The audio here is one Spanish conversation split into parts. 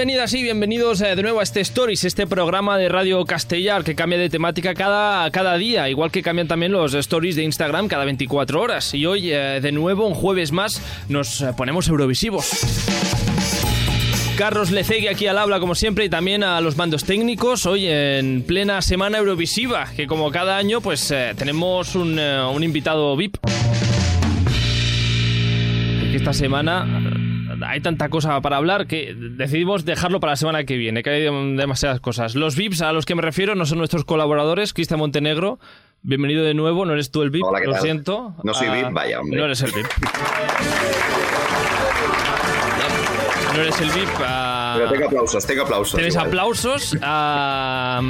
Bienvenidas y bienvenidos eh, de nuevo a este Stories, este programa de Radio Castellar que cambia de temática cada, cada día, igual que cambian también los Stories de Instagram cada 24 horas. Y hoy, eh, de nuevo, un jueves más, nos eh, ponemos eurovisivos. Carlos Lecegui aquí al habla como siempre y también a los mandos técnicos hoy en plena semana Eurovisiva que como cada año pues tenemos un, invitado VIP. Esta semana hay tanta cosa para hablar que decidimos dejarlo para la semana que viene, que hay demasiadas cosas. Los VIPs a los que me refiero no son nuestros colaboradores, Cristian Montenegro. Bienvenido de nuevo, no eres tú el VIP, lo siento. No soy VIP, ah, vaya, hombre. No eres el VIP. no eres el VIP. Uh... Pero tengo aplausos, tengo aplausos. Tienes aplausos. Uh...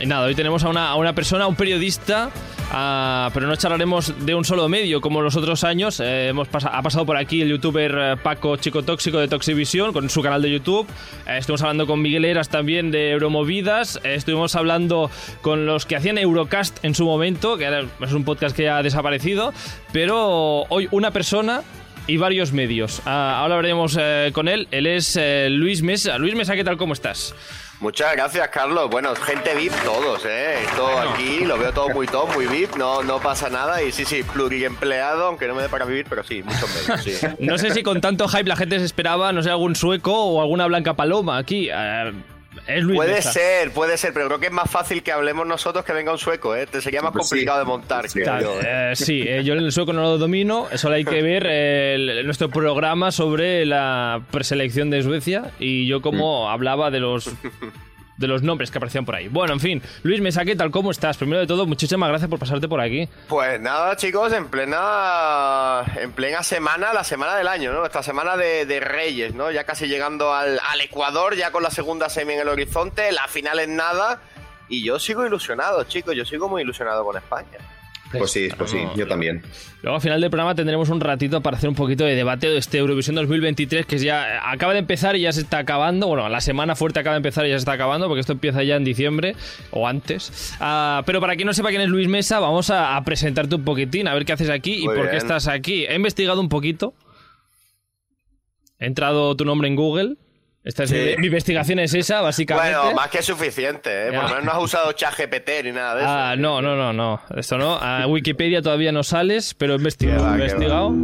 y nada, hoy tenemos a una, a una persona, a un periodista Ah, pero no charlaremos de un solo medio como los otros años. Eh, hemos ha pasado por aquí el youtuber eh, Paco Chico Tóxico de Toxivisión con su canal de YouTube. Eh, estuvimos hablando con Miguel Eras también de Euromovidas. estuvimos hablando con los que hacían Eurocast en su momento, que es un podcast que ha desaparecido. Pero hoy una persona y varios medios. Ah, ahora hablaremos con él. Él es Luis Mesa. Luis Mesa, ¿qué tal? ¿Cómo estás? Muchas gracias, Carlos. Bueno, gente VIP todos, ¿eh? Esto aquí lo veo todo muy top, muy VIP, no, no pasa nada. Y sí, sí, pluriempleado, aunque no me dé para vivir, pero sí, mucho menos, sí. No sé si con tanto hype la gente se esperaba, no sé, algún sueco o alguna blanca paloma aquí. Eh, puede ser, puede ser, pero creo que es más fácil que hablemos nosotros que venga un sueco, ¿eh? Te sería más pues complicado de montar. Sí, yo, ¿eh? sí eh, yo el sueco no lo domino, solo hay que ver nuestro programa sobre la preselección de Suecia y yo como mm. hablaba de los de los nombres que aparecían por ahí. Bueno, en fin, Luis Mesa, ¿qué tal? ¿Cómo estás? Primero de todo, muchísimas gracias por pasarte por aquí. Pues nada, chicos, en plena en plena semana, la semana del año, ¿no? Esta semana de, Reyes, ¿no? Ya casi llegando al, al Ecuador, ya con la segunda semi en el horizonte, la final en nada. Y yo sigo ilusionado, chicos, yo sigo muy ilusionado con España. Pues sí, pues sí, yo también. Luego al final del programa tendremos un ratito para hacer un poquito de debate de este Eurovisión 2023 que ya acaba de empezar y ya se está acabando. Bueno, la semana fuerte acaba de empezar y ya se está acabando porque esto empieza ya en diciembre o antes. Ah, pero para quien no sepa quién es Luis Mesa, vamos a, presentarte un poquitín, a ver qué haces aquí y por qué estás aquí. He investigado un poquito. He entrado tu nombre en Google esta es mi, investigación es esa, básicamente. Bueno, más que suficiente, ¿eh? Por lo menos no has usado ChatGPT ni nada de eso. Ah, no, no, no, no. Esto no. A Wikipedia todavía no sales, pero he investigado. he investigado.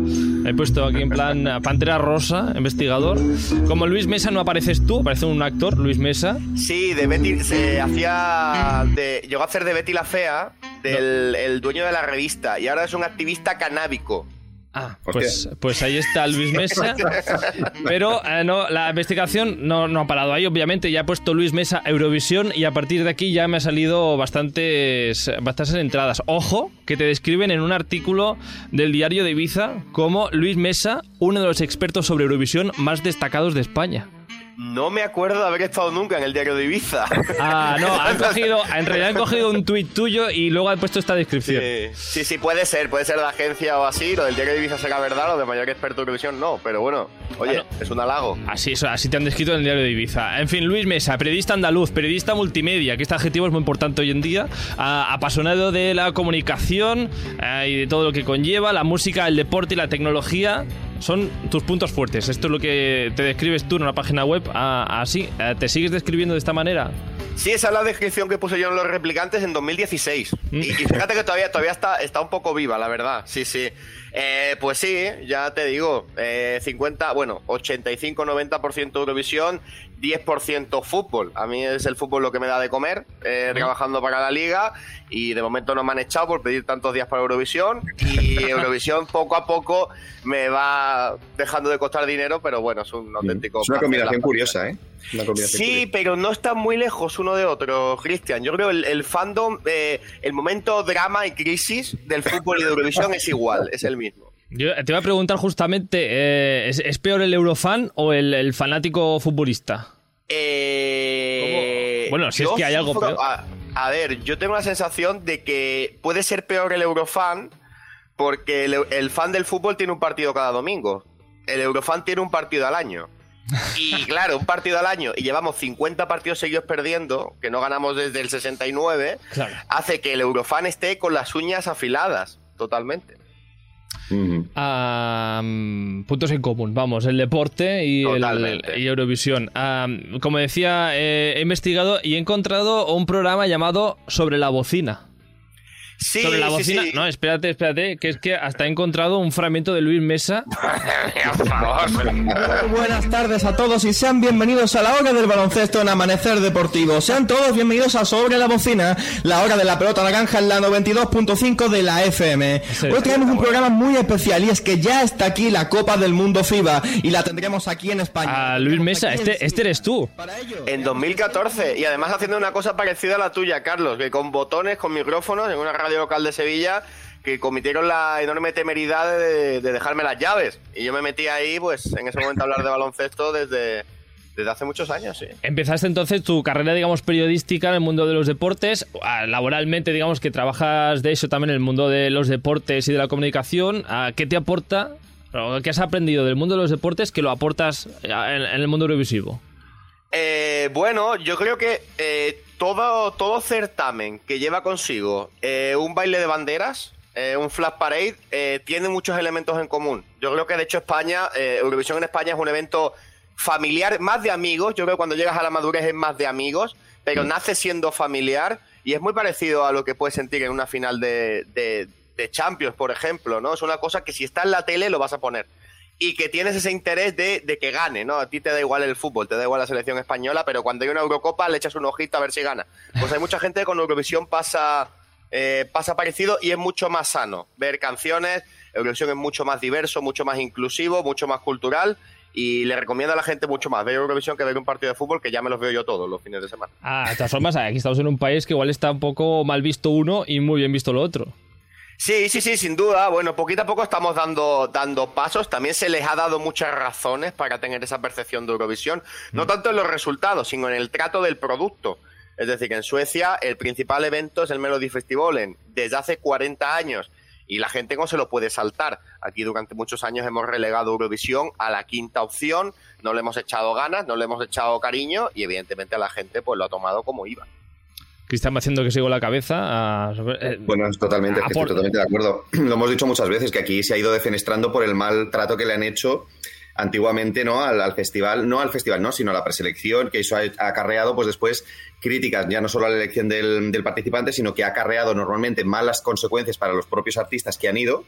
He puesto aquí en plan Pantera Rosa, investigador. Como Luis Mesa no apareces tú, aparece un actor, Luis Mesa. Sí, de Betty. Se hacía. De, llegó a hacer de Betty la Fea, del el dueño de la revista, y ahora es un activista canábico. Ah, pues, pues ahí está Luis Mesa. Pero eh, no, la investigación no, no, ha parado ahí, obviamente. Ya he puesto Luis Mesa Eurovisión y a partir de aquí ya me ha salido bastantes, bastantes entradas. Ojo, que te describen en un artículo del diario de Ibiza como Luis Mesa, uno de los expertos sobre Eurovisión más destacados de España. No me acuerdo de haber estado nunca en el diario de Ibiza. Ah, no, han cogido, en realidad han cogido un tuit tuyo y luego han puesto esta descripción. Sí, sí, puede ser, puede ser de agencia o así, lo del diario de Ibiza será verdad, lo de mayor experto en televisión no, pero bueno, oye, es un halago. Así, así te han descrito en el diario de Ibiza. En fin, Luis Mesa, periodista andaluz, periodista multimedia, que este adjetivo es muy importante hoy en día, apasionado de la comunicación eh, y de todo lo que conlleva, la música, el deporte y la tecnología son tus puntos fuertes. Esto es lo que te describes tú en una página web así. Eh, ¿Te sigues describiendo de esta manera? Sí, esa es la descripción que puse yo en Los Replicantes en 2016. Mm. Y, fíjate que todavía, todavía está, está un poco viva, la verdad. Sí, sí. Eh, pues sí, ya te digo, 50, eh, bueno, 85-90% Eurovisión, 10% fútbol. A mí es el fútbol lo que me da de comer, eh, trabajando para la liga y de momento no me han echado por pedir tantos días para Eurovisión y Eurovisión poco a poco me va dejando de costar dinero, pero bueno, es un auténtico... Es una combinación curiosa, ¿eh? sí, pero no está muy lejos uno de otro, Cristian. Yo creo que el, fandom, eh, el momento drama y crisis del fútbol y de Eurovisión es igual, es el mismo. Yo te voy a preguntar justamente, eh, ¿es, peor el eurofan o el, fanático futbolista? Eh, bueno, si es que hay algo peor. A, ver, yo tengo la sensación de que puede ser peor el eurofan porque el, fan del fútbol tiene un partido cada domingo. El eurofan tiene un partido al año. Y claro, un partido al año y llevamos 50 partidos seguidos perdiendo, que no ganamos desde el 69, hace que el eurofan esté con las uñas afiladas, totalmente. Puntos en común, vamos, el deporte y, el, y Eurovisión. como decía, eh, he investigado y he encontrado un programa llamado Sobre la bocina. Sí, sobre la bocina. No, espérate, espérate, que es que hasta he encontrado un fragmento de Luis Mesa. Buenas tardes a todos y sean bienvenidos a la hora del baloncesto en Amanecer Deportivo. Sean todos bienvenidos a Sobre la bocina, la hora de la pelota naranja en la 92.5 de la FM. Hoy tenemos un programa muy especial y es que ya está aquí la Copa del Mundo FIBA y la tendremos aquí en España. A Luis Mesa, este, este eres tú. En 2014 y además haciendo una cosa parecida a la tuya, Carlos, que con botones, con micrófonos en una radio local de Sevilla que cometieron la enorme temeridad de, dejarme las llaves. Y yo me metí ahí, pues, en ese momento a hablar de baloncesto desde, desde hace muchos años, sí. Empezaste entonces tu carrera, digamos, periodística en el mundo de los deportes. Laboralmente, digamos, que trabajas de eso también en el mundo de los deportes y de la comunicación. ¿Qué te aporta? ¿Qué has aprendido del mundo de los deportes que lo aportas ah, en, el mundo televisivo? Eh, bueno, yo creo que eh, todo, todo certamen que lleva consigo eh, un baile de banderas, eh, un flash parade, eh, tiene muchos elementos en común. Yo creo que de hecho España, Eurovisión en España es un evento familiar, más de amigos. Yo creo que cuando llegas a la madurez es más de amigos, pero mm. nace siendo familiar y es muy parecido a lo que puedes sentir en una final de, de, de Champions, por ejemplo, ¿no? Es una cosa que si está en la tele lo vas a poner y que tienes ese interés de, que gane, ¿no? A ti te da igual el fútbol, te da igual la selección española, pero cuando hay una Eurocopa le echas un ojito a ver si gana. Pues hay mucha gente con Eurovisión pasa, eh, pasa parecido y es mucho más sano ver canciones. Eurovisión es mucho más diverso, mucho más inclusivo, mucho más cultural y le recomiendo a la gente mucho más ver Eurovisión que ver un partido de fútbol que ya me los veo yo todos los fines de semana. Ah, de todas formas, aquí estamos en un país que igual está un poco mal visto uno y muy bien visto lo otro. Sí, sí, sí, sin duda. Bueno, poquito a poco estamos dando, dando pasos. También se les ha dado muchas razones para tener esa percepción de Eurovisión. No mm. tanto en los resultados, sino en el trato del producto. Es decir, que en Suecia el principal evento es el Melody Festival desde hace 40 años y la gente no se lo puede saltar. Aquí durante muchos años hemos relegado Eurovisión a la quinta opción, no le hemos echado ganas, no le hemos echado cariño y evidentemente a la gente pues lo ha tomado como iba. Cristian va haciendo que sigo la cabeza. Eh, bueno, totalmente, estoy totalmente de acuerdo. Lo hemos dicho muchas veces que aquí se ha ido defenestrando por el mal trato que le han hecho antiguamente no al, festival, no al festival, no, sino a la preselección, que eso ha, acarreado pues después críticas ya no solo a la elección del, participante, sino que ha acarreado normalmente malas consecuencias para los propios artistas que han ido.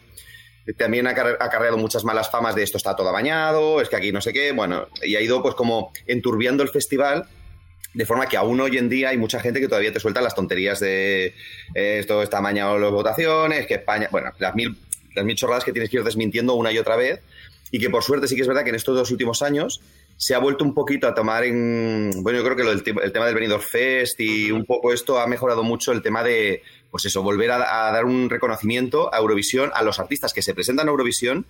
También ha acarreado muchas malas famas de esto está todo bañado, es que aquí no sé qué, bueno, y ha ido pues como enturbiando el festival de forma que aún hoy en día hay mucha gente que todavía te suelta las tonterías de eh, esto está mañado las votaciones, que España, bueno, las mil, las mil chorradas que tienes que ir desmintiendo una y otra vez. Y que por suerte sí que es verdad que en estos dos últimos años se ha vuelto un poquito a tomar en. Bueno, yo creo que el, tema del Benidorm Fest y un poco esto ha mejorado mucho el tema de, pues eso, volver a, a, dar un reconocimiento a Eurovisión, a los artistas que se presentan a Eurovisión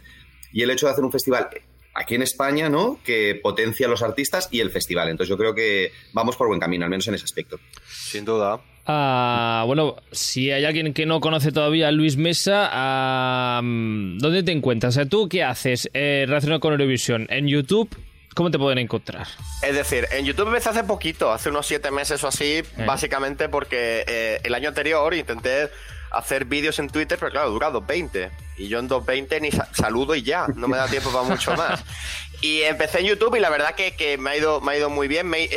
y el hecho de hacer un festival aquí en España, ¿no? Que potencia a los artistas y el festival. Entonces yo creo que vamos por buen camino, al menos en ese aspecto. Sin duda. Ah, bueno, si hay alguien que no conoce todavía a Luis Mesa, ah, ¿dónde te encuentras? O sea, ¿tú qué haces eh, relacionado con Eurovisión? ¿En YouTube? ¿Cómo te pueden encontrar? Es decir, en YouTube empecé hace poquito, hace unos siete meses o así, eh. básicamente porque eh, el año anterior intenté hacer vídeos en Twitter, pero claro, dura 2.20. Y yo en 2.20 ni saludo y ya, no me da tiempo para mucho más. Y empecé en YouTube y la verdad que, que me, ha ido, me ha ido muy bien. Me,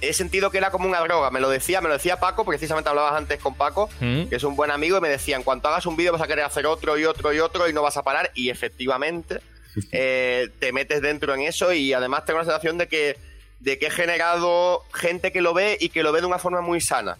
he sentido que era como una droga. Me lo decía, me lo decía Paco, precisamente hablabas antes con Paco, mm. que es un buen amigo, y me decía, en cuanto hagas un vídeo vas a querer hacer otro y otro y otro y no vas a parar. Y efectivamente eh, te metes dentro en eso y además tengo la sensación de que, de que he generado gente que lo ve y que lo ve de una forma muy sana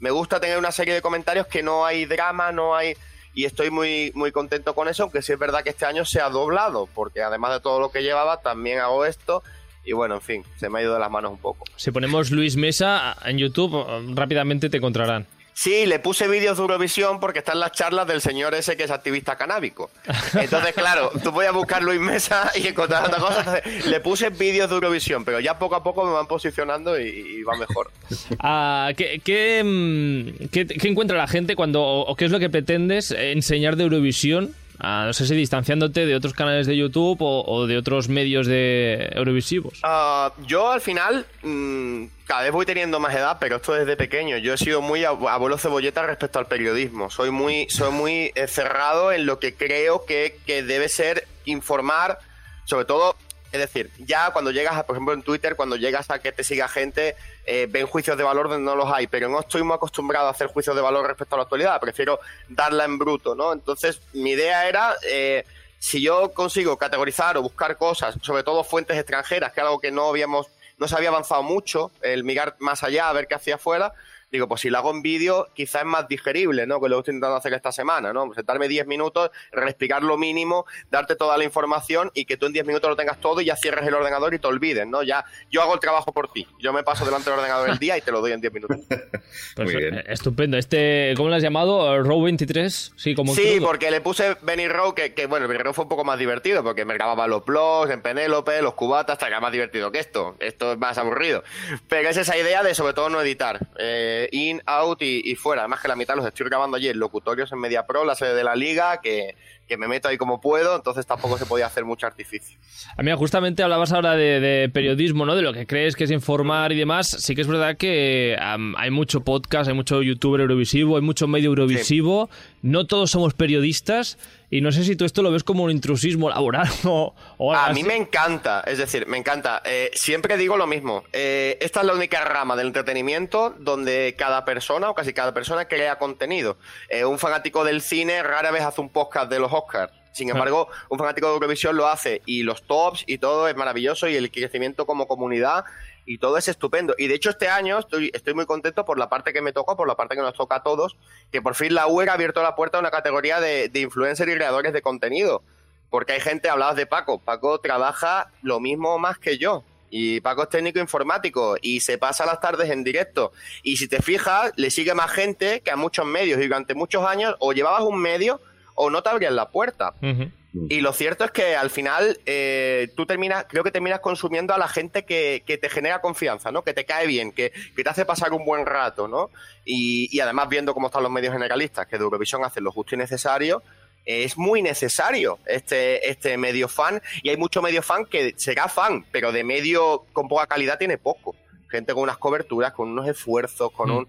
me gusta tener una serie de comentarios que no hay drama, no hay... Y estoy muy, muy contento con eso, aunque sí es verdad que este año se ha doblado, porque además de todo lo que llevaba, también hago esto. Y bueno, en fin, se me ha ido de las manos un poco. Si ponemos Luis Mesa en YouTube, rápidamente te encontrarán. Sí, le puse vídeos de Eurovisión porque están las charlas del señor ese que es activista canábico. Entonces, claro, tú voy a buscar Luis Mesa y encontrar otra cosa. le puse vídeos de Eurovisión, pero ya poco a poco me van posicionando y, va mejor. Ah, ¿qué, mm, qué, qué, encuentra la gente cuando, o qué es lo que pretendes enseñar de Eurovisión no sé si distanciándote de otros canales de YouTube o, de otros medios de Eurovisivos. Ah, yo al final, mm, cada vez voy teniendo más edad, pero esto desde pequeño. Yo he sido muy abuelo cebolleta respecto al periodismo. Soy muy, soy muy eh, cerrado en lo que creo que, que debe ser informar, sobre todo es decir, ya cuando llegas, a, por ejemplo, en Twitter, cuando llegas a que te siga gente, eh, ven juicios de valor donde no los hay, pero no estoy muy acostumbrado a hacer juicios de valor respecto a la actualidad, prefiero darla en bruto, ¿no? Entonces, mi idea era, eh, si yo consigo categorizar o buscar cosas, sobre todo fuentes extranjeras, que es algo que no habíamos, no se había avanzado mucho, el mirar más allá, a ver qué hacía afuera, digo, pues si lo hago en vídeo, quizás es más digerible, ¿no? Que lo estoy intentando hacer esta semana, ¿no? Sentarme 10 minutos, reexplicar lo mínimo, darte toda la información y que tú en 10 minutos lo tengas todo y ya cierres el ordenador y te olvides, ¿no? Ya, yo hago el trabajo por ti. Yo me paso delante del ordenador el día y te lo doy en 10 minutos. Muy bien. Estupendo. Este, ¿cómo lo has llamado? ¿Row 23? Sí, como Sí, porque le puse Benny Row, que, que bueno, Benny Row fue un poco más divertido, porque me grababa los blogs en Penélope, los cubatas, hasta que era más divertido que esto. Esto es más aburrido. Pero es esa idea de sobre todo no editar. Eh, in, out y, fuera. Además que la mitad los estoy grabando allí en locutorios en Media Pro, la sede de la liga, que, me meto ahí como puedo, entonces tampoco se podía hacer mucho artificio. A mí justamente hablabas ahora de, periodismo, ¿no? De lo que crees que es informar y demás. Sí que es verdad que hay mucho podcast, hay mucho youtuber eurovisivo, hay mucho medio eurovisivo. No todos somos periodistas y no sé si tú esto lo ves como un intrusismo laboral o, A mí me encanta, es decir, me encanta. Eh, siempre digo lo mismo. Eh, esta es la única rama del entretenimiento donde cada persona o casi cada persona crea contenido. Eh, un fanático del cine rara vez hace un podcast de los Oscars. Sin embargo, un fanático de Eurovisión lo hace y los tops y todo es maravilloso y el crecimiento como comunidad y todo es estupendo. Y de hecho este año estoy, estoy muy contento por la parte que me tocó, por la parte que nos toca a todos, que por fin la UE ha abierto la puerta a una categoría de, de influencers y creadores de contenido. Porque hay gente, hablabas de Paco, Paco trabaja lo mismo más que yo. Y Paco es técnico informático y se pasa las tardes en directo. Y si te fijas, le sigue más gente que a muchos medios. Y durante muchos años o llevabas un medio o no te abrían la puerta. Mm. Y lo cierto es que al final eh, tú terminas, creo que terminas consumiendo a la gente que, te genera confianza, ¿no? Que te cae bien, que, te hace pasar un buen rato, ¿no? Y, además viendo cómo están los medios generalistas, que de Eurovisión hacen lo justo y necesario, es muy necesario este, este medio fan. Y hay mucho medio fan que será fan, pero de medio con poca calidad tiene poco. Gente con unas coberturas, con unos esfuerzos, con mm. un...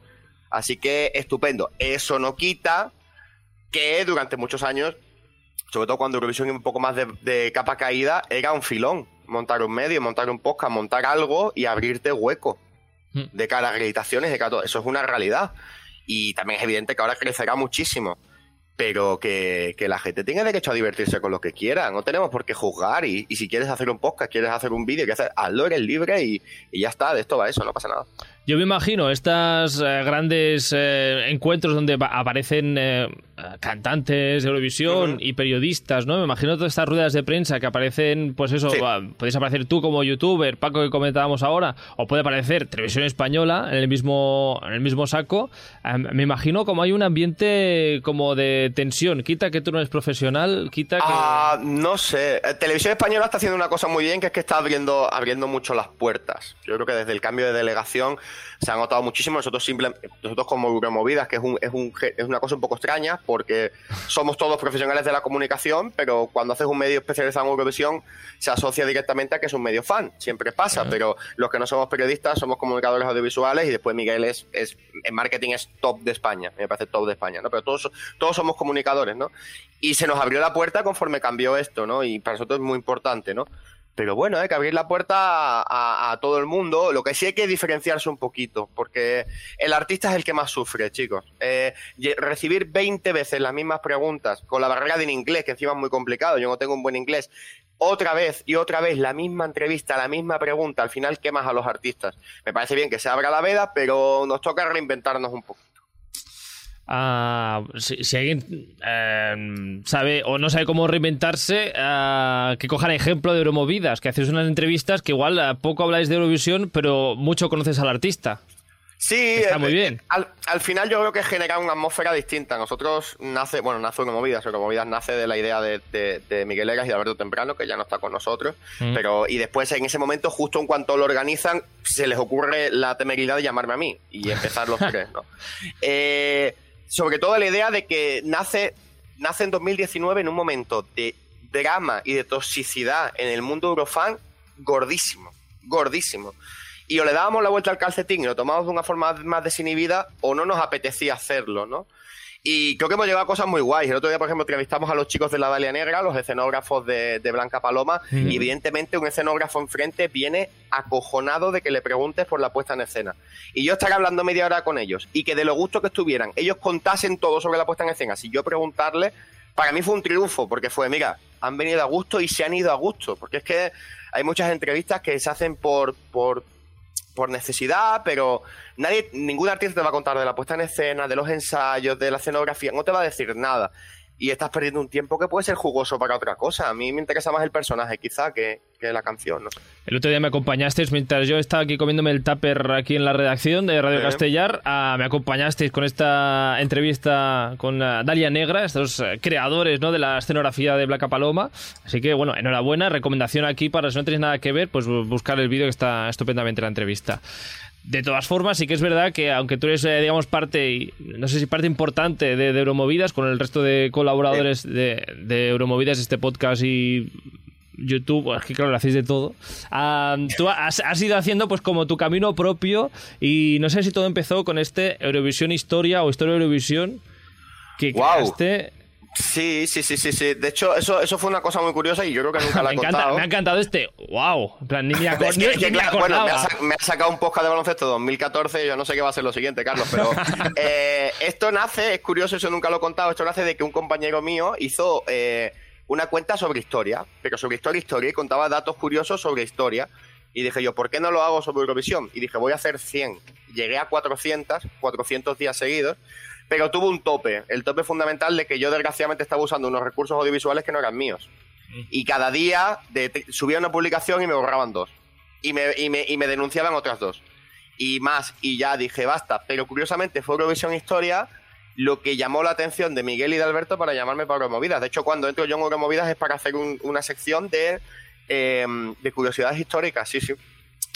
Así que estupendo. Eso no quita que durante muchos años sobre todo cuando Eurovisión iba un poco más de, capa caída, era un filón. Montar un medio, montar un podcast, montar algo y abrirte hueco hmm. de cara a acreditaciones, de cara Eso es una realidad. Y también es evidente que ahora crecerá muchísimo. Pero que, la gente tenga derecho a divertirse con lo que quiera. No tenemos por qué juzgar. Y, si quieres hacer un podcast, quieres hacer un vídeo, que hacer, hazlo, eres libre y, y ya está. De esto va eso, no pasa nada. Yo me imagino estas eh, grandes eh, encuentros donde aparecen eh, cantantes de Eurovisión y periodistas, ¿no? Me imagino todas estas ruedas de prensa que aparecen, pues eso, puedes aparecer tú como youtuber, Paco que comentábamos ahora, o puede aparecer Televisión Española en el mismo, en el mismo saco. me imagino como hay un ambiente como de tensión. Quita que tú no eres profesional, quita que... Ah, no sé. Televisión Española está haciendo una cosa muy bien, que es que está abriendo, abriendo mucho las puertas. Yo creo que desde el cambio de delegación se ha notado muchísimo. Nosotros simplemente, nosotros como Removidas, que es, un, es, un, es una cosa un poco extraña, porque somos todos profesionales de la comunicación, pero cuando haces un medio especializado en Eurovisión, se asocia directamente a que es un medio fan. Siempre pasa, pero los que no somos periodistas somos comunicadores audiovisuales y después Miguel es, es en marketing es top de España, me parece top de España, ¿no? Pero todos, todos somos comunicadores, ¿no? Y se nos abrió la puerta conforme cambió esto, ¿no? Y para nosotros es muy importante, ¿no? Pero bueno, hay que abrir la puerta a, todo el mundo. Lo que sí hay que diferenciarse un poquito, porque el artista es el que más sufre, chicos. Eh, recibir 20 veces las mismas preguntas con la barrera del inglés, que encima es muy complicado, yo no tengo un buen inglés, otra vez y otra vez la misma entrevista, la misma pregunta, al final quemas a los artistas. Me parece bien que se abra la veda, pero nos toca reinventarnos un poco. Ah, si, alguien em, sabe o no sabe cómo reinventarse, uh, que cojan ejemplo de Euromovidas, que hacéis unas entrevistas que igual eh, poco habláis de Eurovisión, pero mucho conoces al artista. Sí, está muy bien. Al, final yo creo que genera una atmósfera distinta. Nosotros nace, bueno, nace Euromovidas, Euromovidas nace de la idea de, Miguel Egas y de Alberto Temprano, que ya no está con nosotros, mm. pero y después en ese momento, justo en cuanto lo organizan, se les ocurre la temeridad de llamarme a mí y empezar los tres, ¿no? Eh, sobre todo la idea de que nace nace en 2019 en un momento de drama y de toxicidad en el mundo eurofan gordísimo, gordísimo. Y o le dábamos la vuelta al calcetín y lo tomábamos de una forma más desinhibida o no nos apetecía hacerlo, ¿no? Y creo que hemos llegado a cosas muy guays. El otro día, por ejemplo, entrevistamos a los chicos de la Dalia Negra, los escenógrafos de, Blanca Paloma, y evidentemente un escenógrafo enfrente viene acojonado de que le preguntes por la puesta en escena. Y yo estaré hablando media hora con ellos, y que de lo gusto que estuvieran, ellos contasen todo sobre la puesta en escena. Si yo preguntarle, para mí fue un triunfo, porque fue, mira, han venido a gusto y se han ido a gusto, porque es que hay muchas entrevistas que se hacen por, por por necesidad, pero nadie, ningún artista te va a contar de la puesta en escena, de los ensayos, de la escenografía, no te va a decir nada y estás perdiendo un tiempo que puede ser jugoso para otra cosa. A mí me interesa más el personaje, quizá, que, la canción. ¿no? El otro día me acompañasteis mientras yo estaba aquí comiéndome el tupper aquí en la redacción de Radio Castellar. Ah, me acompañasteis con esta entrevista con ah, Dalia Negra, estos eh, creadores ¿no? de la escenografía de Black Paloma. Así que, bueno, enhorabuena. Recomendación aquí para si no tenéis nada que ver, pues buscar el vídeo que está estupendamente la entrevista. De todas formas, sí que es verdad que aunque tú eres, eh, digamos, parte, no sé si parte importante de, Euromovidas, con el resto de colaboradores de, Euromovidas, este podcast y YouTube, es que claro, lo hacéis de todo. tú has, ido haciendo pues como tu camino propio y no sé si todo empezó con este Eurovisión Historia o Historia Eurovisión que wow. Sí, sí, sí, sí, sí. De hecho, eso, eso fue una cosa muy curiosa y yo creo que nunca la he contado. Me ha encantado este. ¡Wow! En plan, ni me, Bueno, me ha, sacado un podcast de baloncesto 2014. Yo no sé qué va a ser lo siguiente, Carlos, pero eh, esto nace, es curioso, eso nunca lo he contado. Esto nace de que un compañero mío hizo eh, una cuenta sobre historia, pero sobre historia, historia, y contaba datos curiosos sobre historia. Y dije yo, ¿por qué no lo hago sobre Eurovisión? Y dije, voy a hacer 100. Llegué a 400, 400 días seguidos pero tuvo un tope, el tope fundamental de que yo desgraciadamente estaba usando unos recursos audiovisuales que no eran míos. Y cada día subía una publicación y me borraban dos. Y me, y, me, y me denunciaban otras dos. Y más, y ya dije, basta. Pero curiosamente fue Eurovisión Historia lo que llamó la atención de Miguel y de Alberto para llamarme para Euromovidas. De hecho, cuando entro yo en Euromovidas es para hacer una sección de, eh, de curiosidades históricas, sí, sí.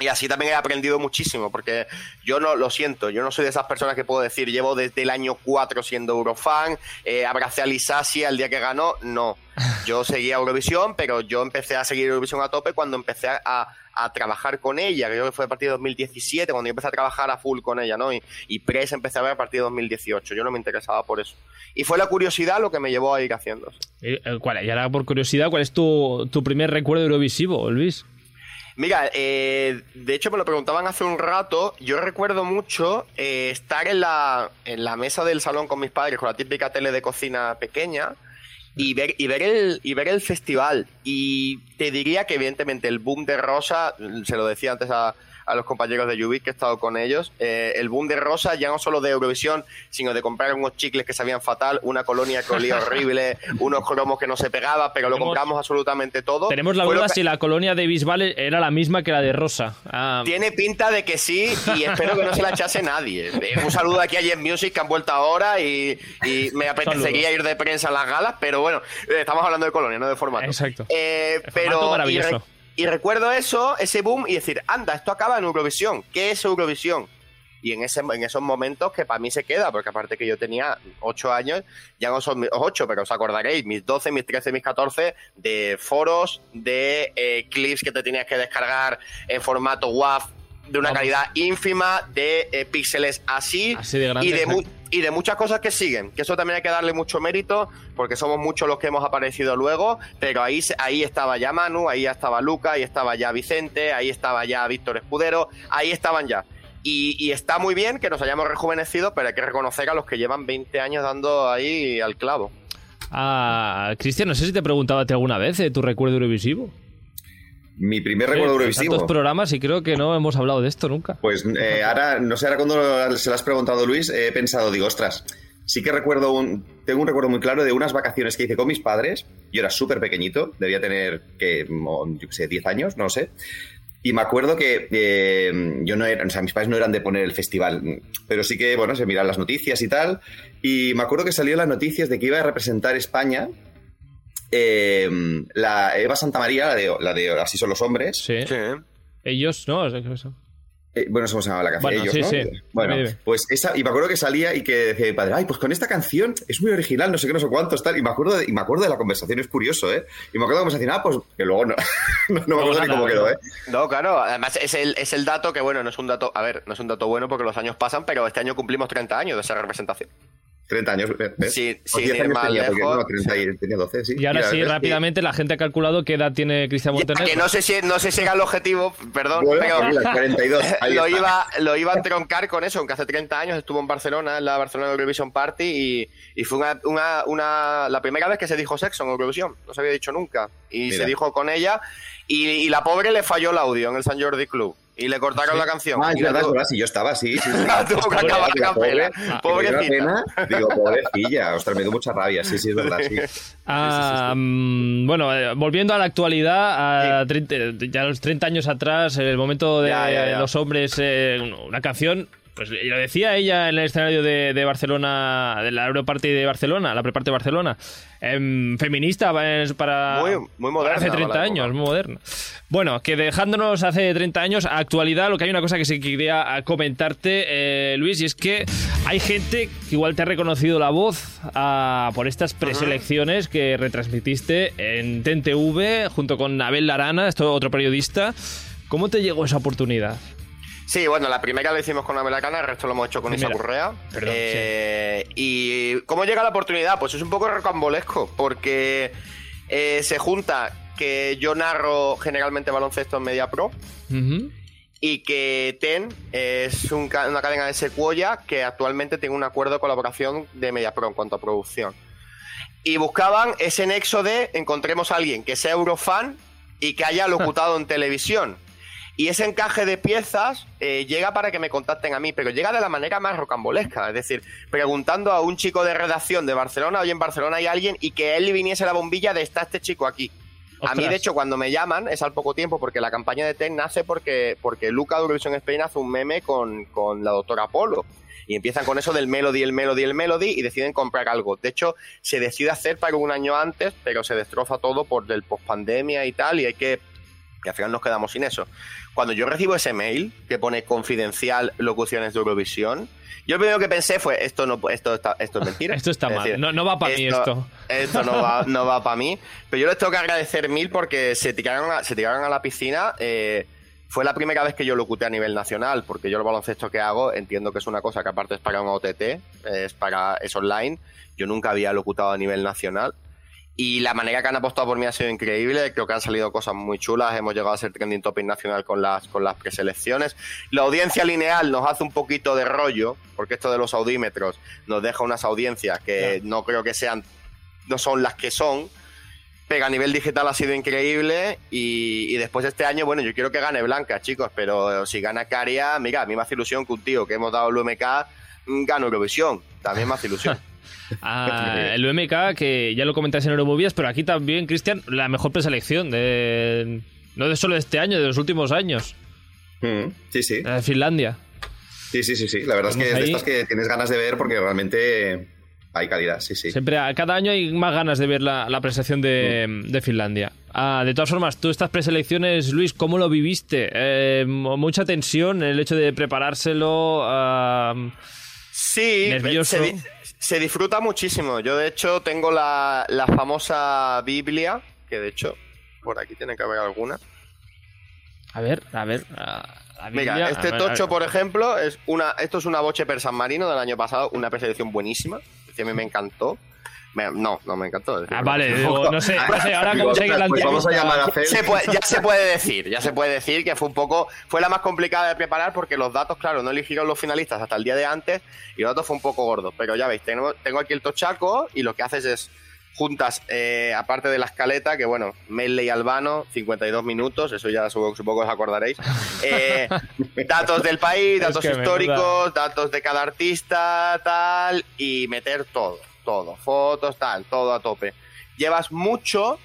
Y así también he aprendido muchísimo, porque yo no lo siento, yo no soy de esas personas que puedo decir, llevo desde el año 4 siendo Eurofan, eh, abracé a Lisasi el día que ganó, no. Yo seguía Eurovisión, pero yo empecé a seguir Eurovisión a tope cuando empecé a, trabajar con ella, creo que fue a partir de 2017, cuando yo empecé a trabajar a full con ella, ¿no? Y, y Press empecé a ver a partir de 2018, yo no me interesaba por eso. Y fue la curiosidad lo que me llevó a ir haciendo. Eh, ¿Cuál, y ahora por curiosidad, ¿cuál es tu, tu primer recuerdo eurovisivo, Luis? Mira, eh, de hecho me lo preguntaban hace un rato. Yo recuerdo mucho eh, estar en la, en la mesa del salón con mis padres, con la típica tele de cocina pequeña, y ver, y ver el, y ver el festival. Y te diría que evidentemente el boom de Rosa, se lo decía antes a, a los compañeros de Ubik que he estado con ellos. Eh, el boom de Rosa, ya no solo de Eurovisión, sino de comprar unos chicles que sabían fatal, una colonia que olía horrible, unos cromos que no se pegaba, pero lo compramos absolutamente todo. Tenemos la duda si la colonia de Bisbal era la misma que la de Rosa. Ah. Tiene pinta de que sí, y espero que no se la echase nadie. Eh, un saludo aquí a Jen Music, que han vuelto ahora, y, me apetecería ir de prensa a las galas, pero bueno, eh, estamos hablando de colonia, no de formato. Exacto. pero maravilloso. Y recuerdo eso, ese boom, y decir, anda, esto acaba en Eurovisión. ¿Qué es Eurovisión? Y en, ese, en esos momentos que para mí se queda, porque aparte que yo tenía 8 años, ya no son 8, pero os acordaréis, mis 12, mis 13, mis 14, de foros, de eh, clips que te tenías que descargar en formato WAV de una calidad ínfima, de eh, píxeles así, y, de y de muchas cosas que siguen, que eso también hay que darle mucho mérito, porque somos muchos los que hemos aparecido luego, pero ahí, ahí estaba ya Manu, ahí estaba Luca, ahí estaba ya Vicente, ahí estaba ya Víctor Escudero, ahí estaban ya. Y, está muy bien que nos hayamos rejuvenecido, pero hay que reconocer a los que llevan 20 años dando ahí al clavo. Ah, Cristian, no sé si te preguntaba alguna vez de tu recuerdo Eurovisivo. Mi primer recuerdo Eurovisivo. Tantos programas y creo que no hemos hablado de esto nunca. Pues eh, ahora, no sé, ahora cuando se lo has preguntado Luis, he pensado, digo, ostras, sí que recuerdo un, tengo un recuerdo muy claro de unas vacaciones que hice con mis padres. Yo era súper pequeñito, debía tener, que, yo qué sé, 10 años, no sé. Y me acuerdo que eh, yo no era, o sea, mis padres no eran de poner el festival, pero sí que, bueno, se miran las noticias y tal. Y me acuerdo que salió las noticias de que iba a representar España Em, la Eva Santa María, la de, la de Así son los hombres. Sí. Ellos, ¿no? Eh, bueno, eso se llamaba la canción. Bueno, ellos, sí, ¿no? sí. Bueno, Dime, dime. pues esa, y me acuerdo que salía y que decía mi padre, ay, pues con esta canción es muy original, no sé qué, no sé cuántos, tal. Y me acuerdo de, y me acuerdo de la conversación, es curioso, ¿eh? Y me acuerdo de la conversación, ah, pues que luego no, no, no me acuerdo ni cómo quedó, ¿eh? No, claro, además es el, es el dato que, bueno, no es un dato, a ver, no es un dato bueno porque los años pasan, pero este año cumplimos 30 años de esa representación. 30 años, ¿ves? Sí, O sin 10 ir años más tenía, porque, lejos. no, 30 y- tenía 12, sí. Y ahora Mira, sí, ¿ves? rápidamente, la gente ha calculado qué edad tiene Cristian Ya, Montenegro. que no sé si no sé si era el objetivo, perdón, Bueno, pero mira, 42. ahí lo iba, lo iba a entroncar con eso, aunque hace 30 años estuvo en Barcelona, en la Barcelona Eurovision Party, y, y fue una, una, una- la primera vez que se dijo sexo en Eurovisión, no se había dicho nunca, y Mira. se dijo con ella, y, y la pobre le falló el audio en el San Jordi Club, y le cortaron la canción. Ah, es y la verdad, verdad, sí, yo estaba, sí, sí. sí. la tuvo que Pobre- acabar a pobre- capela. pobre- Pobrecita. pena. Digo, pobrecilla, ostras, me dio mucha rabia, sí, sí, es verdad, sí. Ah, mm, bueno, eh, volviendo a la actualidad, a 30 ya los 30 años atrás, el momento de Ya, ya, ya. los hombres, eh, una canción, pues lo decía ella en el escenario de, de Barcelona, de la Europarty de Barcelona, la preparte de Barcelona, em, feminista para, Muy- muy moderna hace para 30 la años, muy moderna. Bueno, que dejándonos hace 30 años, a actualidad, lo que hay una cosa que sí quería ah, comentarte, eh, Luis, y es que hay gente que igual te ha reconocido la voz ah, por estas preselecciones que retransmitiste en TNTV junto con Abel Larana, esto otro periodista. ¿Cómo te llegó esa oportunidad? Sí, bueno, la primera la hicimos con Amela Cana, el resto lo hemos hecho con Isa. Correa. Perdón, Eh, ¿Y cómo llega la oportunidad? Pues es un poco rocambolesco, porque eh, se junta que yo narro generalmente baloncesto en Media Pro y que TEN es un una cadena de secuoya que actualmente tiene un acuerdo de colaboración de Media Pro en cuanto a producción. Y buscaban ese nexo de encontremos a alguien que sea eurofan y que haya locutado en televisión. Y ese encaje de piezas eh, llega para que me contacten a mí, pero llega de la manera más rocambolesca. Es decir, preguntando a un chico de redacción de Barcelona, oye, en Barcelona hay alguien, y que él le viniese la bombilla de está este chico aquí. A mí, de hecho, cuando me llaman es al poco tiempo, porque la campaña de TEN nace porque, porque Luca de Eurovisión Spain hace un meme con, con la doctora Polo. Y empiezan con eso del melody, el melody, el melody, y deciden comprar algo. De hecho, se decide hacer para un año antes, pero se destroza todo por el pospandemia y tal, y hay que. Y al final nos quedamos sin eso. Cuando yo recibo ese mail que pone confidencial locuciones de Eurovisión, yo lo primero que pensé fue: esto no esto está, esto es mentira. Esto está Es mal. decir, No, no va para mí esto. esto no va, no va para mí. Pero yo les tengo que agradecer mil porque se tiraron a, se tiraron a la piscina. eh, fue la primera vez que yo locuté a nivel nacional, porque yo el baloncesto que hago entiendo que es una cosa que aparte es para un OTT, es para es online. Yo nunca había locutado a nivel nacional. Y la manera que han apostado por mí ha sido increíble. Creo que han salido cosas muy chulas. Hemos llegado a ser trending topic nacional con las, con las preselecciones. La audiencia lineal nos hace un poquito de rollo, porque esto de los audímetros nos deja unas audiencias que no creo que sean, no son las que son. Pero a nivel digital ha sido increíble. Y, y después de este año, bueno, yo quiero que gane Blanca, chicos. Pero si gana Caria, mira, a mí me hace ilusión que un tío que hemos dado el UMK mm, gane Eurovisión. También me hace ilusión. Ah, el UMK, que ya lo comentáis en Euromovies, pero aquí también, Cristian, la mejor preselección de. No de solo de este año, de los últimos años. Mm, Sí, sí. La de Finlandia. Sí, sí, sí, sí. La verdad es que es de estas que tienes ganas de ver porque realmente hay calidad, sí, sí. Siempre, a- cada año hay más ganas de ver la, la preselección de, de Finlandia. Ah, de todas formas, tú estas preselecciones, Luis, ¿cómo lo viviste? Eh, mucha tensión, el hecho de preparárselo. ah, Sí, Nervioso. Se, se disfruta muchísimo. Yo, de hecho, tengo la, la famosa Biblia, que de hecho, por aquí tiene que haber alguna. a ver, a ver. ah, la Mira, Biblia, este a ver, a tocho, por ejemplo, es una, esto es una boche per San Marino del año pasado, una preselección buenísima, que a mí me encantó. Me- no, no me encantó. Ah, vale, no. digo, no sé, no sé, ahora cómo la pues vamos a llamar a Fel. Se puede- ya se puede decir, ya se puede decir que fue un poco, fue la más complicada de preparar porque los datos, claro, no eligieron los finalistas hasta el día de antes y los datos fue un poco gordo. Pero ya veis, tengo, tengo aquí el tochaco y lo que haces es juntas, eh, aparte de la escaleta, que bueno, Mele y Albano, 52 minutos, eso ya supongo, supongo que os acordaréis. Eh, datos del país, Es datos que históricos, datos de cada artista, tal, y meter todo, todo, fotos, tal, todo a tope. Llevas mucho,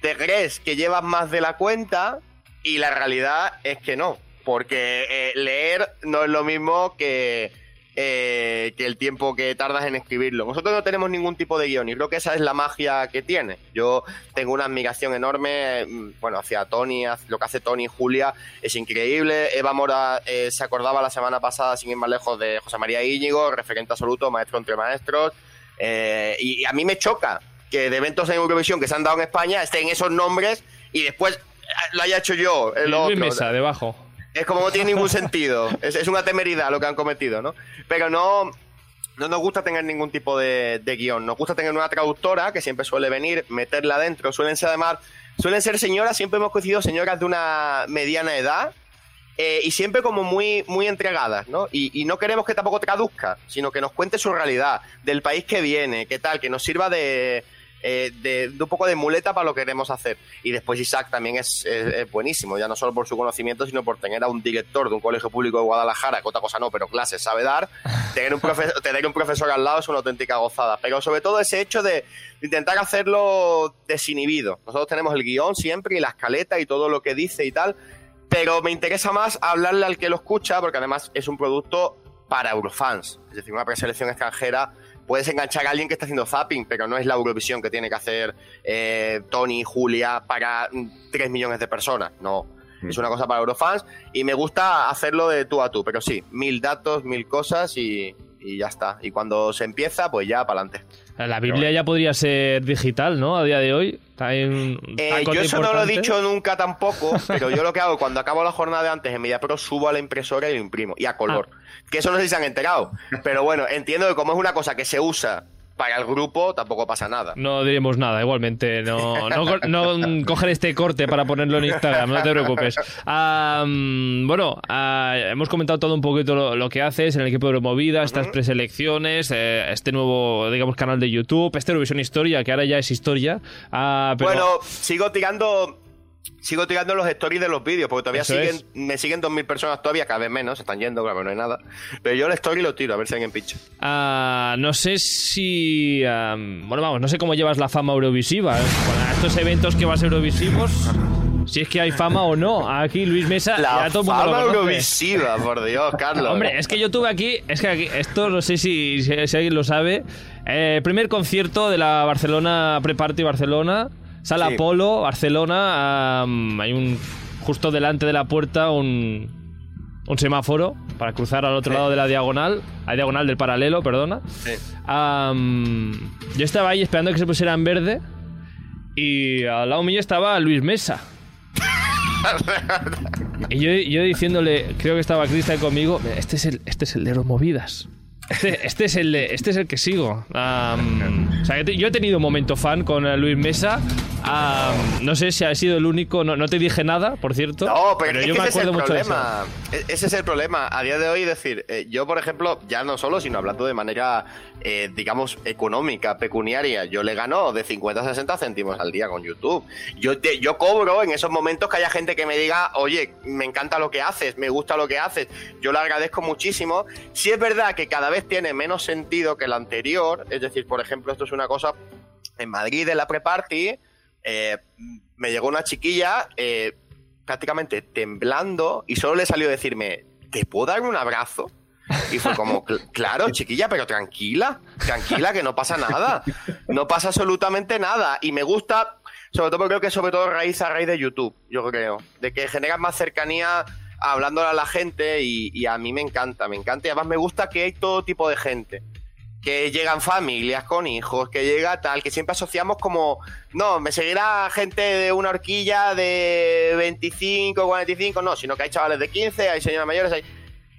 te crees que llevas más de la cuenta y la realidad es que no, porque eh, leer no es lo mismo que eh, que el tiempo que tardas en escribirlo. Nosotros no tenemos ningún tipo de guion y creo que esa es la magia que tiene. Yo tengo una admiración enorme, mm, bueno, hacia Tony, lo que hace Tony y Julia es increíble. Eva Mora eh, se acordaba la semana pasada, sin ir más lejos, de José María Íñigo, referente absoluto, maestro entre maestros. Eh, y a mí me choca que de eventos en Eurovisión que se han dado en España estén esos nombres y después lo haya hecho yo. El otro. Mesa, debajo. Es como no tiene ningún sentido. Es, una temeridad lo que han cometido, ¿no? Pero no, no nos gusta tener ningún tipo de, guion. Nos gusta tener una traductora que siempre suele venir, meterla dentro. Suelen ser además, suelen ser señoras, siempre hemos coincidido señoras de una mediana edad. Eh, y siempre como muy, muy entregadas, ¿no? Y, y, no queremos que tampoco traduzca, sino que nos cuente su realidad, del país que viene, qué tal, que nos sirva de, eh, de, un poco de muleta para lo que queremos hacer. Y después Isaac también es, buenísimo, ya no solo por su conocimiento, sino por tener a un director de un colegio público de Guadalajara, que otra cosa no, pero clases sabe dar, tener un, profesor, tener un profesor al lado es una auténtica gozada. Pero sobre todo ese hecho de intentar hacerlo desinhibido. Nosotros tenemos el guion siempre y la escaleta y todo lo que dice y tal, pero me interesa más hablarle al que lo escucha, porque además es un producto para eurofans, es decir, una preselección extranjera puedes enganchar a alguien que está haciendo zapping, pero no es la Eurovisión que tiene que hacer eh, Tony, Julia para 3 mm, millones de personas. No. Mm. Es una cosa para Eurofans y me gusta hacerlo de tú a tú, pero sí, mil datos, mil cosas y, ya está. Y cuando se empieza, pues ya para adelante. La Biblia ya podría ser digital, ¿no? A día de hoy. Eh, yo eso no lo he dicho nunca tampoco, pero yo lo que hago cuando acabo la jornada de antes en Media Pro subo a la impresora y lo imprimo, y a color. Ah. Que eso no sé si se han enterado, pero bueno, entiendo que como es una cosa que se usa para el grupo tampoco pasa nada. No diremos nada, igualmente. No, no, coger este corte para ponerlo en Instagram, no te preocupes. bueno, ah, hemos comentado todo un poquito lo, que haces en el equipo de Movida, estas preselecciones, eh, este nuevo, digamos, canal de YouTube, este Eurovisión Historia, que ahora ya es historia. Ah, bueno, sigo tirando Sigo tirando los stories de los vídeos, porque todavía siguen, me siguen 2.000 personas todavía, cada vez menos, se están yendo, claro, no hay nada. Pero yo el story lo tiro, a ver si alguien pincha. Ah, no sé si... bueno, vamos, no sé cómo llevas la fama eurovisiva. ¿eh? Con estos eventos que vas eurovisivos, si es que hay fama o no. Aquí Luis Mesa... La ya todo fama eurovisiva, por Dios, Carlos. Hombre, es que yo tuve aquí... Es que aquí, esto no sé si, si, alguien lo sabe. Eh, primer concierto de la Barcelona Pre-Party Barcelona Sala Polo, Barcelona. hay un. Justo delante de la puerta un. Un semáforo para cruzar al otro lado de la diagonal, a diagonal del paralelo, perdona. yo estaba ahí esperando que se pusiera en verde y al lado mío estaba Luis Mesa. y yo, yo, diciéndole, creo que estaba Cristian conmigo, este es el, este es el de los movidas. Este, este, es el este es el que sigo. o sea, yo he tenido un momento fan con Luis Mesa. No sé si ha sido el único. No, te dije nada, por cierto. No, pero, yo me acuerdo mucho problema. E, ese es el problema. A día de hoy, decir, eh, yo, por ejemplo, ya no solo, sino hablando de manera, eh, digamos, económica, pecuniaria, yo le gano de 50 a 60 céntimos al día con YouTube. Yo, yo cobro en esos momentos que haya gente que me diga, oye, me encanta lo que haces, me gusta lo que haces. Yo le agradezco muchísimo. Si es verdad que cada vez tiene menos sentido que el anterior. Es decir, por ejemplo, esto es una cosa. En Madrid, en la pre-party, eh, me llegó una chiquilla eh, prácticamente temblando y solo le salió a decirme: ¿Te puedo dar un abrazo? Y fue como, claro, chiquilla, pero tranquila, tranquila, que no pasa nada. No pasa absolutamente nada. Y me gusta, sobre todo creo que sobre todo raíz a raíz de YouTube, yo creo. De que genera más cercanía hablándole a la gente y, a mí me encanta, me encanta y además me gusta que hay todo tipo de gente. Que llegan familias con hijos, que llega tal, que siempre asociamos como, no, me seguirá gente de una horquilla de 25, 45, no, sino que hay chavales de 15, hay señoras mayores, hay,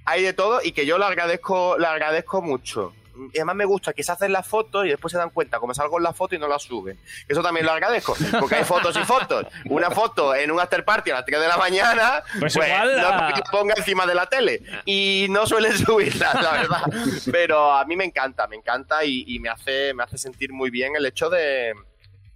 hay de todo y que yo le agradezco, le agradezco mucho y además me gusta que se hacen las fotos y después se dan cuenta como salgo en la foto y no la suben. Eso también lo agradezco, porque hay fotos y fotos. Una foto en un after party a las 3 de la mañana, pues, pues no ponga encima de la tele. Y no suelen subirla, la verdad. Pero a mí me encanta, me encanta y, me, hace, me hace sentir muy bien el hecho de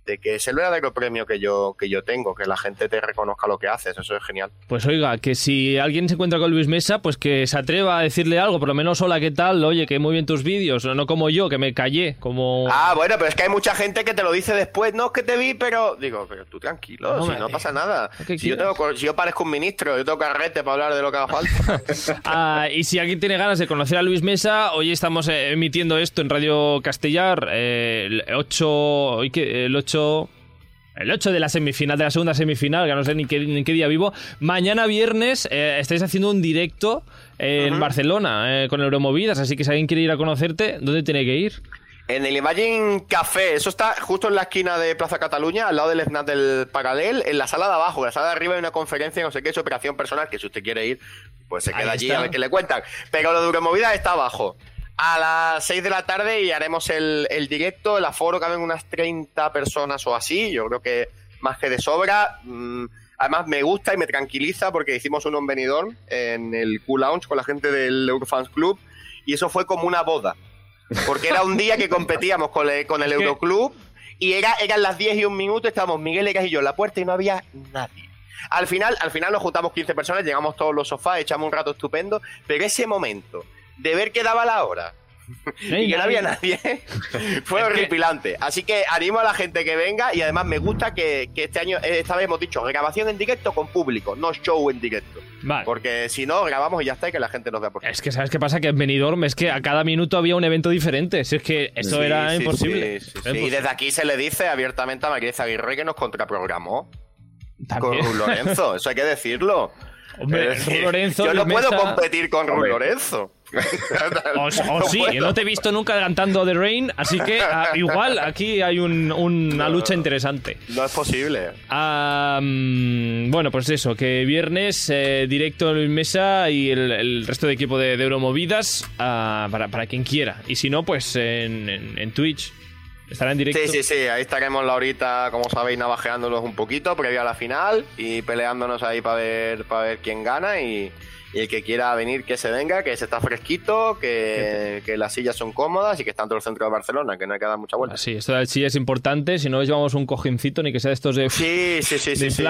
de que es el verdadero premio que yo, que yo tengo, que la gente te reconozca lo que haces, eso es genial. Pues oiga, que si alguien se encuentra con Luis Mesa, pues que se atreva a decirle algo, por lo menos hola, ¿qué tal? Oye, que muy bien tus vídeos, no como yo, que me callé, como... Ah, bueno, pero es que hay mucha gente que te lo dice después, no es que te vi, pero digo, pero tú tranquilo, si no pasa nada. Si yo, tengo, si yo parezco un ministro, yo tengo carrete para hablar de lo que haga falta. ah, y si alguien tiene ganas de conocer a Luis Mesa, hoy estamos eh, emitiendo esto en Radio Castellar, eh, el 8... El 8 el 8 de la semifinal, de la segunda semifinal, que no sé ni qué, qué día vivo. Mañana viernes eh, estáis haciendo un directo en Barcelona eh, con Euromovidas, así que si alguien quiere ir a conocerte, ¿dónde tiene que ir? En el Imagine Café, eso está justo en la esquina de Plaza Cataluña, al lado del SNAP del Paralel, en la sala de abajo. En la sala de arriba hay una conferencia, no sé qué, es operación personal, que si usted quiere ir, pues se queda allí a ver qué le cuentan. Pero lo de Euromovidas está abajo a las 6 de la tarde y haremos el, directo. El aforo caben unas 30 personas o así. Yo creo que más que de sobra. Mm, además, me gusta y me tranquiliza porque hicimos un venidor en el Q Lounge con la gente del Eurofans Club y eso fue como una boda. Porque era un día que competíamos con el, con el Euroclub y era, eran las 10 y un minuto. Estábamos Miguel Egas y yo en la puerta y no había nadie. Al final, al final nos juntamos 15 personas, llegamos todos los sofás, echamos un rato estupendo, pero ese momento de ver que daba la hora y que no había nadie, fue horripilante. Así que animo a la gente que venga y además me gusta que, este año, eh, esta vez hemos dicho grabación en directo con público, no show en directo. Porque si no, grabamos y ya está y que la gente nos vea por Es que sabes qué pasa, que en Benidorm es que a cada minuto había un evento diferente. Si es que esto era imposible. Y desde aquí se le dice abiertamente a María Aguirre que nos contraprogramó. Con Lorenzo, eso hay que decirlo. Hombre, Lorenzo. Yo no puedo competir con Ru Lorenzo. o, sí, no te he visto nunca cantando The Rain, así que ah, igual aquí hay una lucha interesante. No es posible. bueno, pues eso, que viernes eh, directo en Mesa y el, resto de equipo de, Euromovidas ah, para, quien quiera. Y si no, pues en, Twitch. Estará en directo. Sí, sí, sí, ahí estaremos la horita, como sabéis, navajeándolos un poquito previo a la final y peleándonos ahí para ver, para ver quién gana y, y el que quiera venir, que se venga, que se está fresquito, que, las sillas son cómodas y que está en todo el centro de Barcelona, que no hay que dar mucha vuelta. Sí, esto de silla es importante. Si no llevamos un cojincito, ni que sea de estos de. Sí, sí, sí. sí,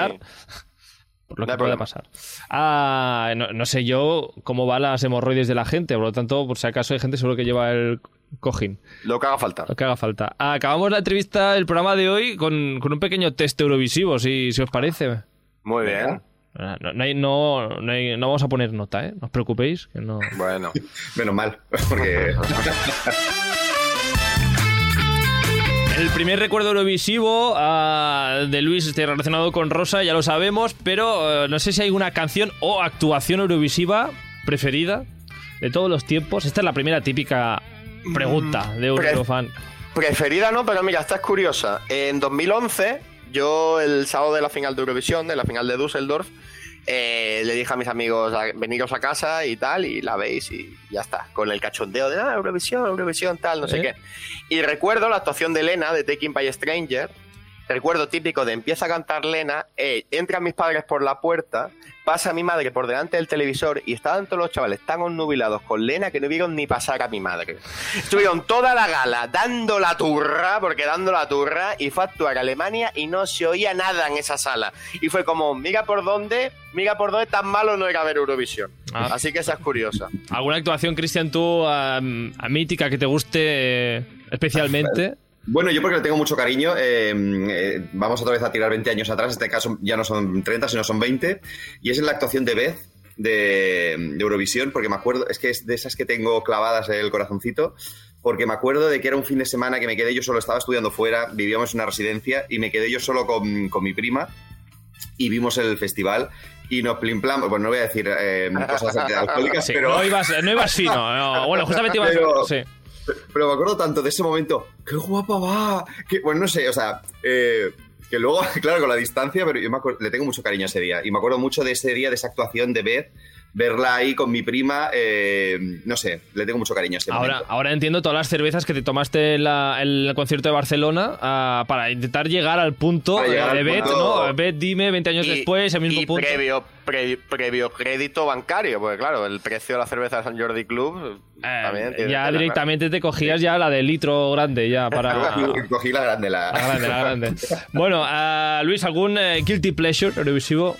Por lo que pueda pasar. Ah, no, sé yo cómo van las hemorroides de la gente, por lo tanto, por si acaso hay gente seguro que lleva el cojín. Lo que haga falta. Lo que haga falta. acabamos la entrevista, el programa de hoy, con, un pequeño test eurovisivo, si, si os parece. Muy bien. Ah, no, no, no, vamos a poner nota, ¿eh? No os preocupéis. Que no... Bueno, menos mal. Porque... El primer recuerdo eurovisivo ah, de Luis está relacionado con Rosa, ya lo sabemos, pero eh, no sé si hay una canción o actuación eurovisiva preferida de todos los tiempos. Esta es la primera típica pregunta de un Eurofan. Preferida no, pero mira, esta es curiosa. En 2011, yo el sábado de la final de Eurovisión, de la final de Düsseldorf, eh, le dije a mis amigos, veniros a casa y tal, y la veis y ya está, con el cachondeo de, ah, Eurovisión, Eurovisión, tal, no sé qué. Y recuerdo la actuación de Lena de Taking by Stranger, recuerdo típico de empieza a cantar Lena, eh, entran mis padres por la puerta, pasa mi madre por delante del televisor y estaban todos los chavales tan onnubilados con Lena que no vieron ni pasar a mi madre. Estuvieron toda la gala dando la turra, porque dando la turra, y fue a actuar a Alemania y no se oía nada en esa sala. Y fue como, mira por dónde, mira por dónde tan malo no era ver Eurovisión. Ah. Así que esa es curiosa. ¿Alguna actuación, Cristian, tú, a, mítica que te guste eh, especialmente? Bueno, yo porque le tengo mucho cariño, eh, eh, vamos otra vez a tirar 20 años atrás, en este caso ya no son 30, sino son 20, y es en la actuación de Beth de, Eurovisión, porque me acuerdo, es que es de esas que tengo clavadas en el corazoncito, porque me acuerdo de que era un fin de semana que me quedé yo solo, estaba estudiando fuera, vivíamos en una residencia, y me quedé yo solo con, mi prima, y vimos el festival, y nos plimplamos, bueno, no voy a decir eh, cosas alcohólicas, pero... No ibas, no ibas fino, bueno, justamente ibas... sí. Pero me acuerdo tanto de ese momento. ¡Qué guapa va! Que, bueno, no sé, o sea, eh, que luego, claro, con la distancia, pero yo le tengo mucho cariño a ese día. Y me acuerdo mucho de ese día, de esa actuación de Beth, verla ahí con mi prima, eh, no sé, le tengo mucho cariño a este ahora, momento. Ahora entiendo todas las cervezas que te tomaste en, la- en el concierto de Barcelona ah, para intentar llegar al punto llegar de al Bet, punto- ¿no? Bet, dime, 20 años Y- después, el mismo y punto. Previo, pre- previo crédito bancario, porque claro, el precio de la cerveza de San Jordi Club Eh, ya tela, directamente te cogías ya la de litro grande ya para... Cogí- la grande, la... La grande, la grande. Bueno, ah, Luis, ¿algún eh, guilty pleasure televisivo?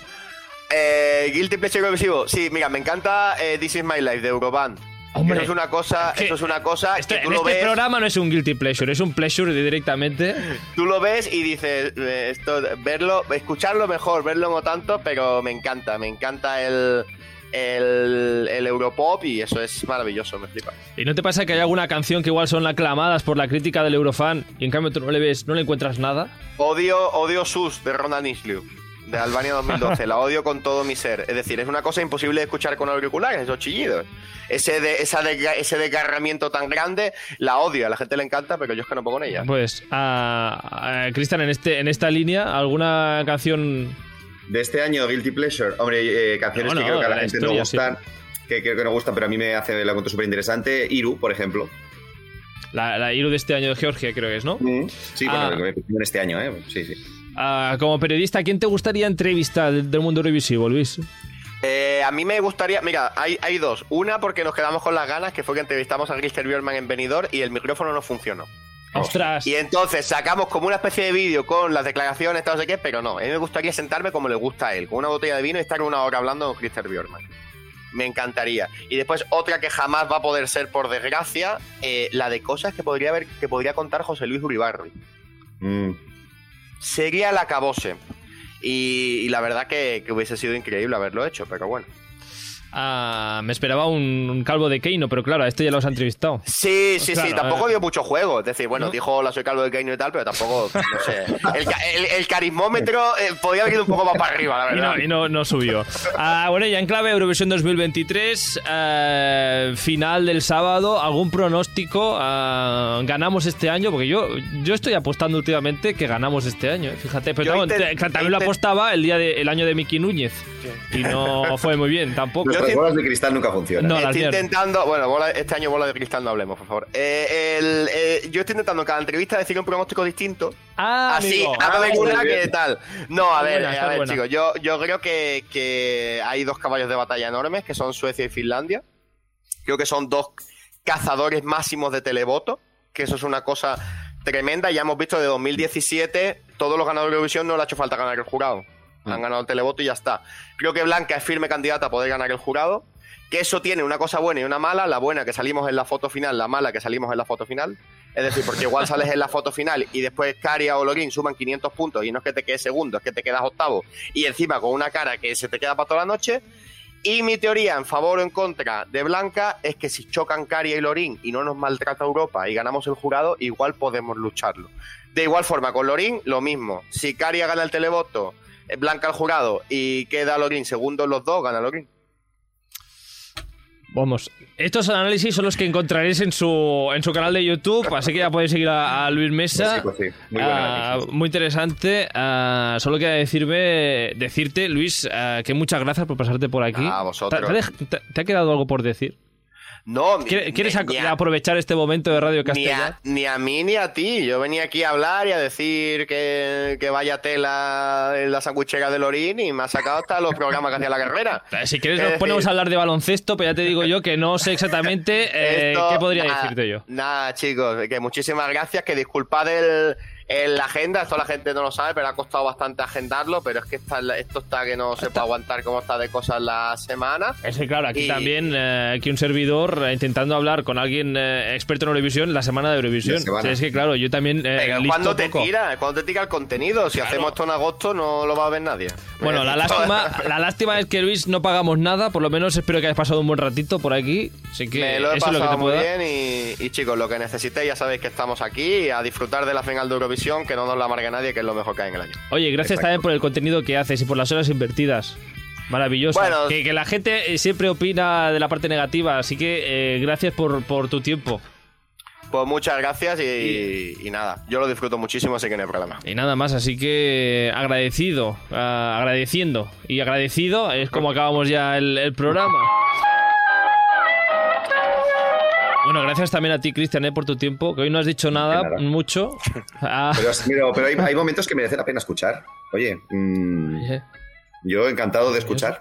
Eh, Guilty Pleasure Eurovisivo. Sí, mira, me encanta eh, This Is My Life de Euroband. Hombre, eso es una cosa, es que eso es una cosa Este, que tú en lo este ves, programa no es un guilty pleasure, es un pleasure directamente. tú lo ves y dices eh, esto, verlo, escucharlo mejor, verlo no tanto, pero me encanta, me encanta el el, el Europop y eso es maravilloso, me flipa. ¿Y no te pasa que hay alguna canción que igual son aclamadas por la crítica del Eurofan y en cambio tú no le ves, no le encuentras nada? Odio, odio Sus de Ronan Isliu, de Albania 2012. la odio con todo mi ser. Es decir, es una cosa imposible de escuchar con auriculares, esos chillidos. Ese, de, esa desga- ese desgarramiento tan grande, la odio. A la gente le encanta, pero yo es que no puedo con ella. Pues, ah, ah, Cristian, en, este, en esta línea, ¿alguna canción De este año, Guilty Pleasure. Hombre, eh, canciones No, que creo que a la la gente no gustan, que creo que no gustan, pero a mí me hace la cuento súper interesante. Iru, por ejemplo. la, la Iru de este año de Georgia, creo que es, ¿no? Sí, Ah. bueno, este año, ¿eh? Sí, sí. Ah, como periodista, ¿quién te gustaría entrevistar del, del mundo revisivo, Luis? Eh, a mí me gustaría, mira, hay, hay dos. Una porque nos quedamos con las ganas, que fue que entrevistamos a Christer Björnman en Benidorm y el micrófono no funcionó. ¡Ostras! Y entonces sacamos como una especie de vídeo con las declaraciones, tal, no sé qué, pero no. A mí me gustaría sentarme como le gusta a él, con una botella de vino y estar una hora hablando con Christer Björnman. Me encantaría. Y después otra que jamás va a poder ser, por desgracia, eh, la de cosas que podría haber, que podría contar José Luis Uribarri. Mm. Sería el acabose. Y, y la verdad que, que hubiese sido increíble haberlo hecho, pero bueno. Ah, me esperaba un, un calvo de Keino, pero claro, a este ya los ha entrevistado. Sí, sí, Claro, sí, tampoco eh. dio mucho juego. Es decir, bueno, ¿No? dijo hola, soy Calvo de Keino y tal, pero tampoco, no sé. El, ca- el- el carismómetro eh, podía haber ido un poco más para arriba, la Y verdad. no, y no, no subió. Ah, bueno, ya en clave Eurovisión 2023, eh, final del sábado, ¿algún pronóstico? Ah, ¿Ganamos este año? Porque yo, yo estoy apostando últimamente que ganamos este año, eh, fíjate. Pero no, también lo apostaba el, día de, el año de Miki Núñez. Y no fue muy bien tampoco. Sí- bolas de cristal nunca funcionan. No, las Estoy intentando, bueno, bola- este año bola de cristal no hablemos, por favor. Eh, el- eh, yo estoy intentando en cada entrevista decir un pronóstico distinto. Ah, Así, amigo. a ver Ah, una que tal. No, a ver, buena, a ver, buena. chicos, yo, yo creo que, que hay dos caballos de batalla enormes, que son Suecia y Finlandia. Creo que son dos cazadores máximos de televoto, que eso es una cosa tremenda. Ya hemos visto de 2017, todos los ganadores de Eurovisión no le ha hecho falta ganar el jurado. Han ganado el televoto y ya está. Creo que Blanca es firme candidata a poder ganar el jurado. Que eso tiene una cosa buena y una mala. La buena que salimos en la foto final, la mala que salimos en la foto final. Es decir, porque igual sales en la foto final y después Caria o Lorín suman 500 puntos y no es que te quedes segundo, es que te quedas octavo. Y encima con una cara que se te queda para toda la noche. Y mi teoría en favor o en contra de Blanca es que si chocan Caria y Lorín y no nos maltrata Europa y ganamos el jurado, igual podemos lucharlo. De igual forma, con Lorín, lo mismo. Si Caria gana el televoto, Blanca el jurado y queda Lorín segundo los dos, gana Lorín. Vamos, estos análisis son los que encontraréis en su, en su canal de YouTube, así que ya podéis seguir a, a Luis Mesa. Pues sí, pues sí. Muy análisis. muy interesante. Ah, solo queda decirme, decirte, Luis, ah, que muchas gracias por pasarte por aquí. A vosotros. ¿Te, te ha dej- te- te ha quedado algo por decir? No, ¿Quieres, a- aprovechar este momento de Radio Ni Castellar? a, ni a mí ni a ti. Yo venía aquí a hablar y a decir que, que vaya tela en la sandwichera de Lorín y me ha sacado hasta los programas que hacía la carrera. Eh, Si quieres Es nos decir, ponemos a hablar de baloncesto, pero ya te digo yo que no sé exactamente eh, esto- qué podría nada, decirte yo. Nada, chicos, que muchísimas gracias, que disculpad el, el- la agenda, esto la gente no lo sabe, pero ha costado bastante agendarlo, pero es que está, esto está que no se puede aguantar como está de cosas la semana. Es que claro, aquí Y- también, eh, aquí un servidor eh, intentando hablar con alguien eh, experto en Eurovisión la semana de Eurovisión. Es que claro, yo también eh, Pero cuando te poco. tira, cuando te tira el contenido, si Claro. hacemos esto en agosto no lo va a ver nadie. Bueno, la lástima, la lástima es que Luis no pagamos nada, por lo menos espero que hayas pasado un buen ratito por aquí. Así que Me lo he eso es lo que pasado te muy puedo bien y, y, chicos, lo que necesitéis ya sabéis que estamos aquí a disfrutar de la final de Eurovisión, que no nos la amargue nadie, que es lo mejor que hay en el año. Oye, gracias Exacto. también por el contenido que haces y por las horas invertidas. Maravilloso. Bueno. que, que la gente eh, siempre opina de la parte negativa, así que eh, gracias por, por tu tiempo. Pues muchas gracias y, nada, yo lo disfruto muchísimo, así que no hay problema. Y nada más, así que agradecido, ah, agradeciendo y agradecido es como acabamos ya el, programa. Bueno, gracias también a ti, Cristian, eh, por tu tiempo, que hoy no has dicho nada, mucho. Ah. Pero, hay, momentos que merece la pena escuchar. Oye, mm, yo encantado de escuchar.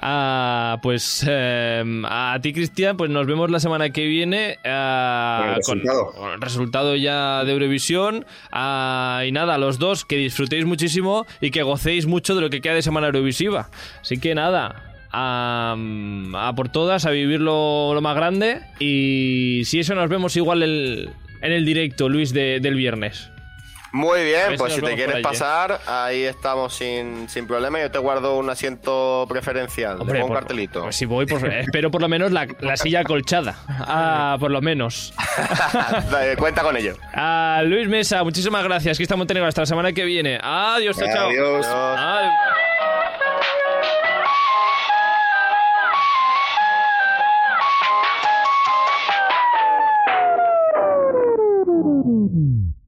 Ah, pues em, a ti, Cristian, pues nos vemos la semana que viene ah, con, el resultado. ya de Eurovisión. Ah, y nada, los dos, que disfrutéis muchísimo y que gocéis mucho de lo que queda de semana Eurovisiva. Así que nada. A, por todas, a vivirlo lo más grande. Y si eso, nos vemos igual en el directo, Luis, del viernes. Muy bien, pues si, te quieres pasar, ahí estamos sin, sin problema. Yo te guardo un asiento preferencial. Hombre, un cartelito. Pues si voy, pues espero por lo menos la, silla acolchada. Ah, por lo menos. Cuenta con ello. Ah, Luis Mesa, muchísimas gracias. Aquí estamos Montenegro hasta la semana que viene. Adiós, chao. Adiós. Mm-hmm.